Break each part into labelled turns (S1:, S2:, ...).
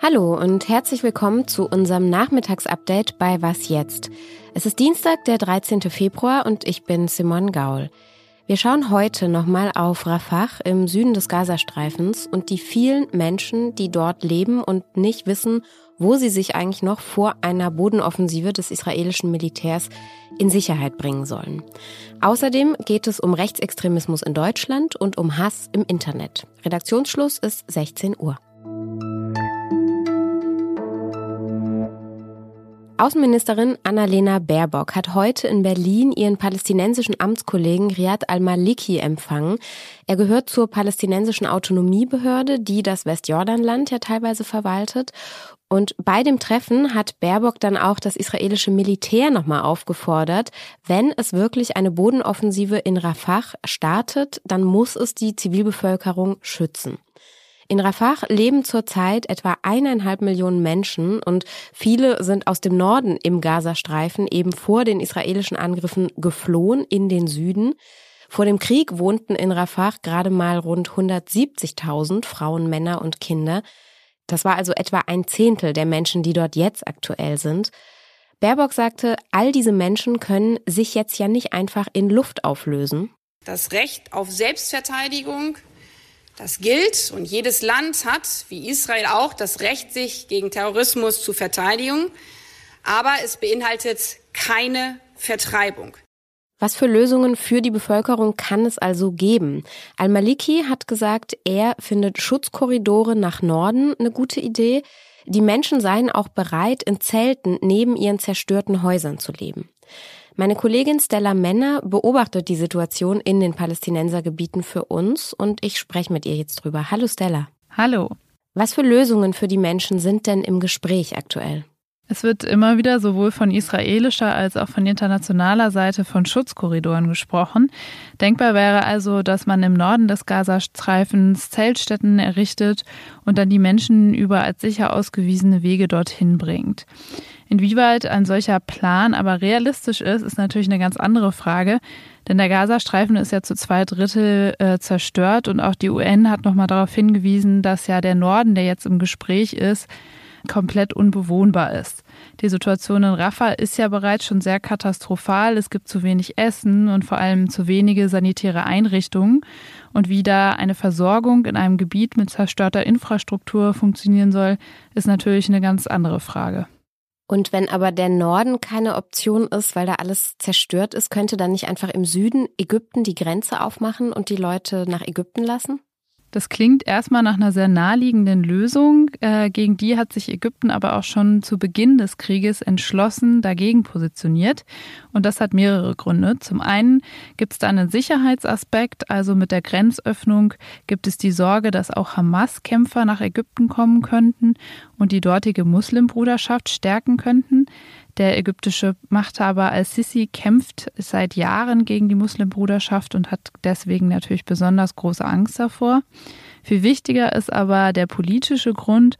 S1: Hallo und herzlich willkommen zu unserem Nachmittagsupdate bei Was jetzt? Es ist Dienstag, der 13. Februar und ich bin Simon Gaul. Wir schauen heute nochmal auf Rafah im Süden des Gazastreifens und die vielen Menschen, die dort leben und nicht wissen, wo sie sich eigentlich noch vor einer Bodenoffensive des israelischen Militärs in Sicherheit bringen sollen. Außerdem geht es um Rechtsextremismus in Deutschland und um Hass im Internet. Redaktionsschluss ist 16 Uhr. Außenministerin Annalena Baerbock hat heute in Berlin ihren palästinensischen Amtskollegen Riyad al-Maliki empfangen. Er gehört zur palästinensischen Autonomiebehörde, die das Westjordanland ja teilweise verwaltet. Und bei dem Treffen hat Baerbock dann auch das israelische Militär nochmal aufgefordert, wenn es wirklich eine Bodenoffensive in Rafah startet, dann muss es die Zivilbevölkerung schützen. In Rafah leben zurzeit etwa eineinhalb Millionen Menschen und viele sind aus dem Norden im Gazastreifen eben vor den israelischen Angriffen geflohen in den Süden. Vor dem Krieg wohnten in Rafah gerade mal rund 170.000 Frauen, Männer und Kinder. Das war also etwa ein Zehntel der Menschen, die dort jetzt aktuell sind. Baerbock sagte, all diese Menschen können sich jetzt ja nicht einfach in Luft auflösen.
S2: Das Recht auf Selbstverteidigung das gilt und jedes Land hat, wie Israel auch, das Recht, sich gegen Terrorismus zu verteidigen. Aber es beinhaltet keine Vertreibung.
S1: Was für Lösungen für die Bevölkerung kann es also geben? Al-Maliki hat gesagt, er findet Schutzkorridore nach Norden eine gute Idee. Die Menschen seien auch bereit, in Zelten neben ihren zerstörten Häusern zu leben. Meine Kollegin Stella Menner beobachtet die Situation in den Palästinensergebieten für uns und ich spreche mit ihr jetzt drüber. Hallo Stella.
S3: Hallo.
S1: Was für Lösungen für die Menschen sind denn im Gespräch aktuell?
S3: Es wird immer wieder sowohl von israelischer als auch von internationaler Seite von Schutzkorridoren gesprochen. Denkbar wäre also, dass man im Norden des Gazastreifens Zeltstätten errichtet und dann die Menschen über als sicher ausgewiesene Wege dorthin bringt. Inwieweit ein solcher Plan aber realistisch ist, ist natürlich eine ganz andere Frage. Denn der Gazastreifen ist ja zu zwei Drittel äh, zerstört und auch die UN hat nochmal darauf hingewiesen, dass ja der Norden, der jetzt im Gespräch ist, komplett unbewohnbar ist. Die Situation in Rafah ist ja bereits schon sehr katastrophal. Es gibt zu wenig Essen und vor allem zu wenige sanitäre Einrichtungen. Und wie da eine Versorgung in einem Gebiet mit zerstörter Infrastruktur funktionieren soll, ist natürlich eine ganz andere Frage.
S1: Und wenn aber der Norden keine Option ist, weil da alles zerstört ist, könnte dann nicht einfach im Süden Ägypten die Grenze aufmachen und die Leute nach Ägypten lassen?
S3: Das klingt erstmal nach einer sehr naheliegenden Lösung. Äh, gegen die hat sich Ägypten aber auch schon zu Beginn des Krieges entschlossen dagegen positioniert. Und das hat mehrere Gründe. Zum einen gibt es da einen Sicherheitsaspekt, also mit der Grenzöffnung gibt es die Sorge, dass auch Hamas-Kämpfer nach Ägypten kommen könnten und die dortige Muslimbruderschaft stärken könnten. Der ägyptische Machthaber al-Sisi kämpft seit Jahren gegen die Muslimbruderschaft und hat deswegen natürlich besonders große Angst davor. Viel wichtiger ist aber der politische Grund,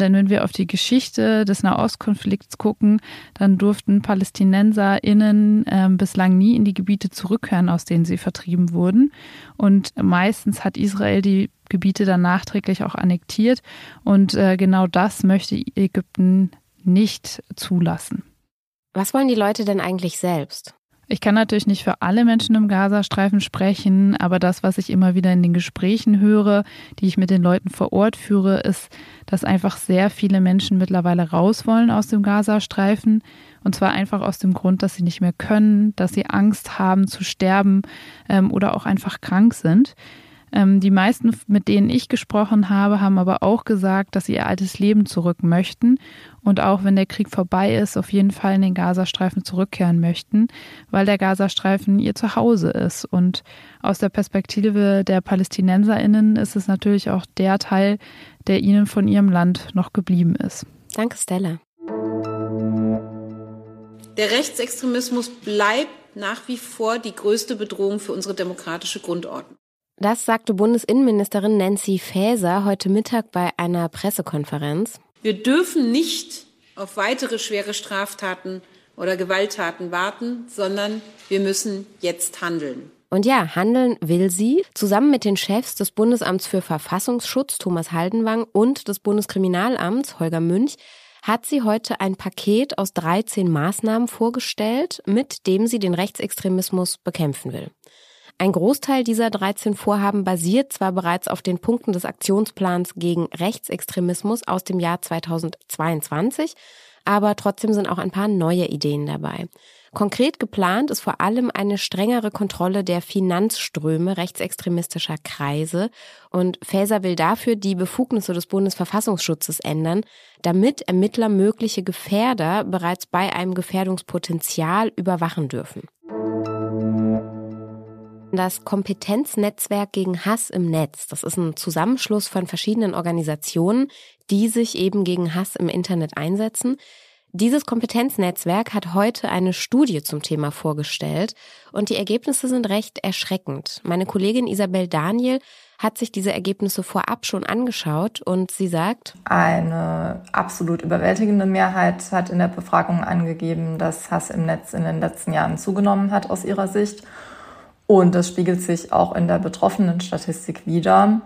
S3: denn wenn wir auf die Geschichte des Nahostkonflikts gucken, dann durften PalästinenserInnen äh, bislang nie in die Gebiete zurückkehren, aus denen sie vertrieben wurden. Und meistens hat Israel die Gebiete dann nachträglich auch annektiert. Und äh, genau das möchte Ägypten nicht zulassen.
S1: Was wollen die Leute denn eigentlich selbst?
S3: Ich kann natürlich nicht für alle Menschen im Gazastreifen sprechen, aber das, was ich immer wieder in den Gesprächen höre, die ich mit den Leuten vor Ort führe, ist, dass einfach sehr viele Menschen mittlerweile raus wollen aus dem Gazastreifen. Und zwar einfach aus dem Grund, dass sie nicht mehr können, dass sie Angst haben zu sterben ähm, oder auch einfach krank sind. Ähm, die meisten, mit denen ich gesprochen habe, haben aber auch gesagt, dass sie ihr altes Leben zurück möchten und auch wenn der Krieg vorbei ist, auf jeden Fall in den Gazastreifen zurückkehren möchten, weil der Gazastreifen ihr Zuhause ist. Und aus der Perspektive der Palästinenserinnen ist es natürlich auch der Teil, der ihnen von ihrem Land noch geblieben ist.
S1: Danke, Stella.
S4: Der Rechtsextremismus bleibt nach wie vor die größte Bedrohung für unsere demokratische Grundordnung.
S1: Das sagte Bundesinnenministerin Nancy Faeser heute Mittag bei einer Pressekonferenz.
S4: Wir dürfen nicht auf weitere schwere Straftaten oder Gewalttaten warten, sondern wir müssen jetzt handeln.
S1: Und ja, handeln will sie, zusammen mit den Chefs des Bundesamts für Verfassungsschutz, Thomas Haldenwang, und des Bundeskriminalamts, Holger Münch, hat sie heute ein Paket aus 13 Maßnahmen vorgestellt, mit dem sie den Rechtsextremismus bekämpfen will. Ein Großteil dieser 13 Vorhaben basiert zwar bereits auf den Punkten des Aktionsplans gegen Rechtsextremismus aus dem Jahr 2022, aber trotzdem sind auch ein paar neue Ideen dabei. Konkret geplant ist vor allem eine strengere Kontrolle der Finanzströme rechtsextremistischer Kreise und Faeser will dafür die Befugnisse des Bundesverfassungsschutzes ändern, damit Ermittler mögliche Gefährder bereits bei einem Gefährdungspotenzial überwachen dürfen. Das Kompetenznetzwerk gegen Hass im Netz, das ist ein Zusammenschluss von verschiedenen Organisationen, die sich eben gegen Hass im Internet einsetzen. Dieses Kompetenznetzwerk hat heute eine Studie zum Thema vorgestellt und die Ergebnisse sind recht erschreckend. Meine Kollegin Isabel Daniel hat sich diese Ergebnisse vorab schon angeschaut und sie sagt,
S5: eine absolut überwältigende Mehrheit hat in der Befragung angegeben, dass Hass im Netz in den letzten Jahren zugenommen hat aus ihrer Sicht. Und das spiegelt sich auch in der betroffenen Statistik wider.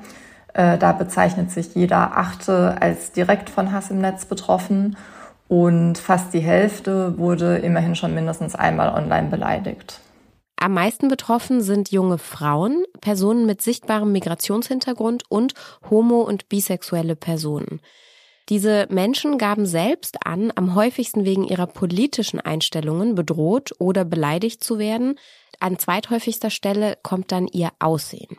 S5: Äh, da bezeichnet sich jeder Achte als direkt von Hass im Netz betroffen und fast die Hälfte wurde immerhin schon mindestens einmal online beleidigt.
S1: Am meisten betroffen sind junge Frauen, Personen mit sichtbarem Migrationshintergrund und homo- und bisexuelle Personen. Diese Menschen gaben selbst an, am häufigsten wegen ihrer politischen Einstellungen bedroht oder beleidigt zu werden, an zweithäufigster Stelle kommt dann ihr Aussehen.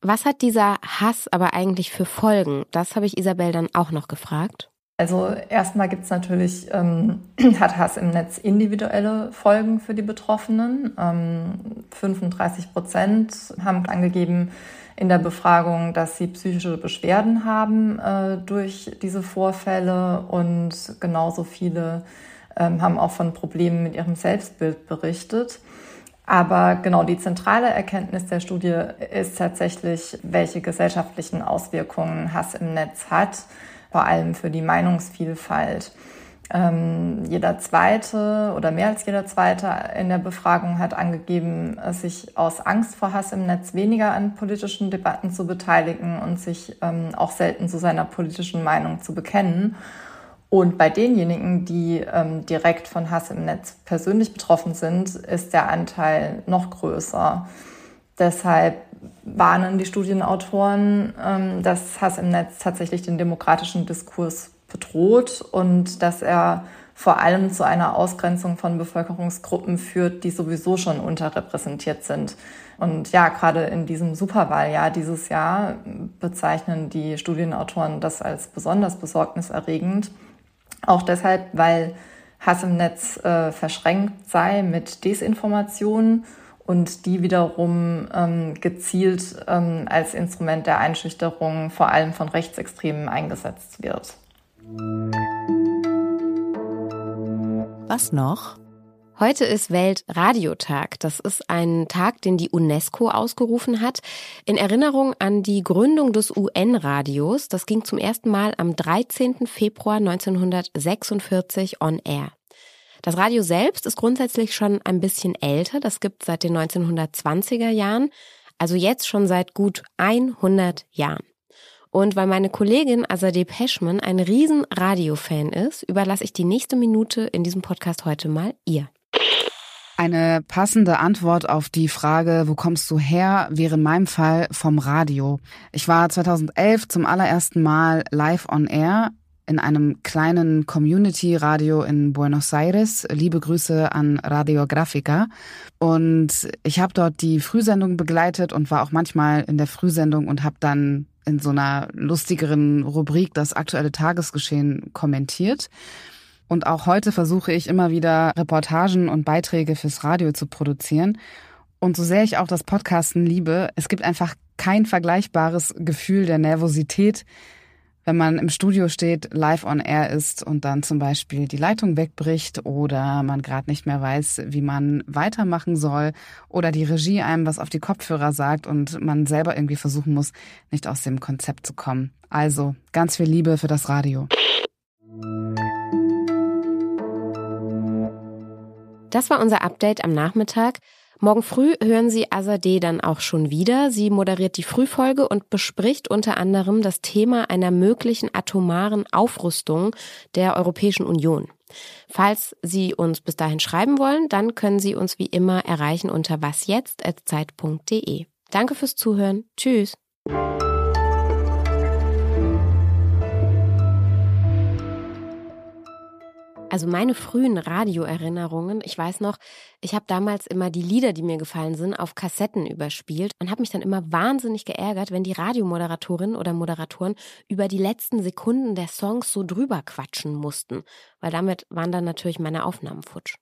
S1: Was hat dieser Hass aber eigentlich für Folgen? Das habe ich Isabel dann auch noch gefragt.
S5: Also erstmal gibt es natürlich, ähm, hat Hass im Netz individuelle Folgen für die Betroffenen. Ähm, 35 Prozent haben angegeben in der Befragung, dass sie psychische Beschwerden haben äh, durch diese Vorfälle und genauso viele ähm, haben auch von Problemen mit ihrem Selbstbild berichtet. Aber genau die zentrale Erkenntnis der Studie ist tatsächlich, welche gesellschaftlichen Auswirkungen Hass im Netz hat, vor allem für die Meinungsvielfalt. Ähm, jeder zweite oder mehr als jeder zweite in der Befragung hat angegeben, sich aus Angst vor Hass im Netz weniger an politischen Debatten zu beteiligen und sich ähm, auch selten zu seiner politischen Meinung zu bekennen. Und bei denjenigen, die ähm, direkt von Hass im Netz persönlich betroffen sind, ist der Anteil noch größer. Deshalb warnen die Studienautoren, ähm, dass Hass im Netz tatsächlich den demokratischen Diskurs bedroht und dass er vor allem zu einer Ausgrenzung von Bevölkerungsgruppen führt, die sowieso schon unterrepräsentiert sind. Und ja, gerade in diesem Superwahljahr dieses Jahr bezeichnen die Studienautoren das als besonders besorgniserregend. Auch deshalb, weil Hass im Netz äh, verschränkt sei mit Desinformation und die wiederum ähm, gezielt ähm, als Instrument der Einschüchterung vor allem von Rechtsextremen eingesetzt wird.
S1: Was noch? Heute ist Weltradiotag. Das ist ein Tag, den die UNESCO ausgerufen hat, in Erinnerung an die Gründung des UN-Radios. Das ging zum ersten Mal am 13. Februar 1946 on air. Das Radio selbst ist grundsätzlich schon ein bisschen älter. Das gibt seit den 1920er Jahren, also jetzt schon seit gut 100 Jahren. Und weil meine Kollegin Azadeh Peschman ein riesen Radiofan ist, überlasse ich die nächste Minute in diesem Podcast heute mal ihr.
S6: Eine passende Antwort auf die Frage, wo kommst du her, wäre in meinem Fall vom Radio. Ich war 2011 zum allerersten Mal live on air in einem kleinen Community-Radio in Buenos Aires. Liebe Grüße an Radio Grafica. Und ich habe dort die Frühsendung begleitet und war auch manchmal in der Frühsendung und habe dann in so einer lustigeren Rubrik das aktuelle Tagesgeschehen kommentiert. Und auch heute versuche ich immer wieder Reportagen und Beiträge fürs Radio zu produzieren. Und so sehr ich auch das Podcasten liebe, es gibt einfach kein vergleichbares Gefühl der Nervosität, wenn man im Studio steht, live on air ist und dann zum Beispiel die Leitung wegbricht oder man gerade nicht mehr weiß, wie man weitermachen soll oder die Regie einem was auf die Kopfhörer sagt und man selber irgendwie versuchen muss, nicht aus dem Konzept zu kommen. Also ganz viel Liebe für das Radio.
S1: Das war unser Update am Nachmittag. Morgen früh hören Sie Azadeh dann auch schon wieder. Sie moderiert die Frühfolge und bespricht unter anderem das Thema einer möglichen atomaren Aufrüstung der Europäischen Union. Falls Sie uns bis dahin schreiben wollen, dann können Sie uns wie immer erreichen unter wasjetzt.zeit.de. Danke fürs Zuhören. Tschüss. Also meine frühen Radioerinnerungen, ich weiß noch, ich habe damals immer die Lieder, die mir gefallen sind, auf Kassetten überspielt und habe mich dann immer wahnsinnig geärgert, wenn die Radiomoderatorinnen oder Moderatoren über die letzten Sekunden der Songs so drüber quatschen mussten, weil damit waren dann natürlich meine Aufnahmen futsch.